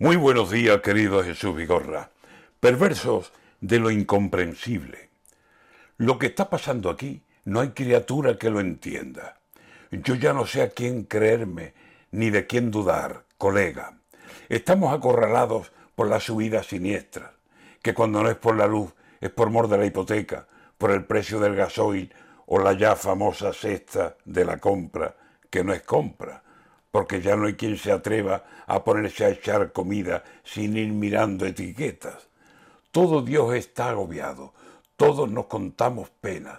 Muy buenos días, querido Jesús Vigorra. Perversos de lo incomprensible. Lo que está pasando aquí no hay criatura que lo entienda. Yo ya no sé a quién creerme ni de quién dudar, colega. Estamos acorralados por las subidas siniestras, que cuando no es por la luz es por mor de la hipoteca, por el precio del gasoil o la ya famosa cesta de la compra, que no es compra, porque ya no hay quien se atreva a ponerse a echar comida sin ir mirando etiquetas. Todo Dios está agobiado, todos nos contamos penas,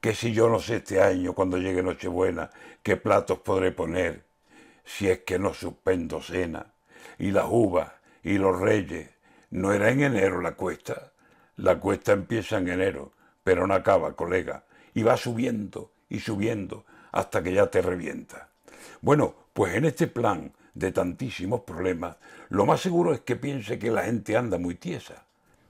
que si yo no sé este año, cuando llegue Nochebuena, qué platos podré poner, si es que no suspendo cena, y las uvas y los reyes, ¿no era en enero la cuesta? La cuesta empieza en enero, pero no acaba, colega, y va subiendo y subiendo hasta que ya te revienta. Bueno, pues en este plan de tantísimos problemas, lo más seguro es que piense que la gente anda muy tiesa.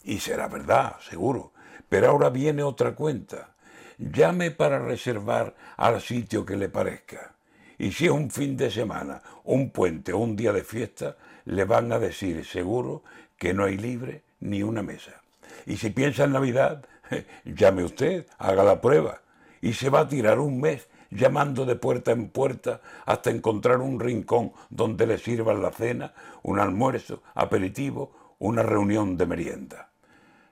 Y será verdad, seguro. Pero ahora viene otra cuenta. Llame para reservar al sitio que le parezca. Y si es un fin de semana, un puente o un día de fiesta, le van a decir seguro que no hay libre ni una mesa. Y si piensa en Navidad, llame usted, haga la prueba. Y se va a tirar un mes llamando de puerta en puerta hasta encontrar un rincón donde le sirvan la cena, un almuerzo, aperitivo, una reunión de merienda.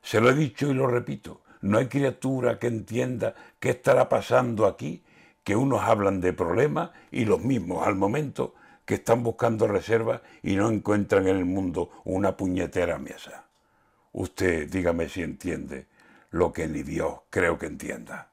Se lo he dicho y lo repito, no hay criatura que entienda qué estará pasando aquí, que unos hablan de problemas y los mismos al momento que están buscando reservas y no encuentran en el mundo una puñetera mesa. Usted dígame si entiende lo que ni Dios creo que entienda.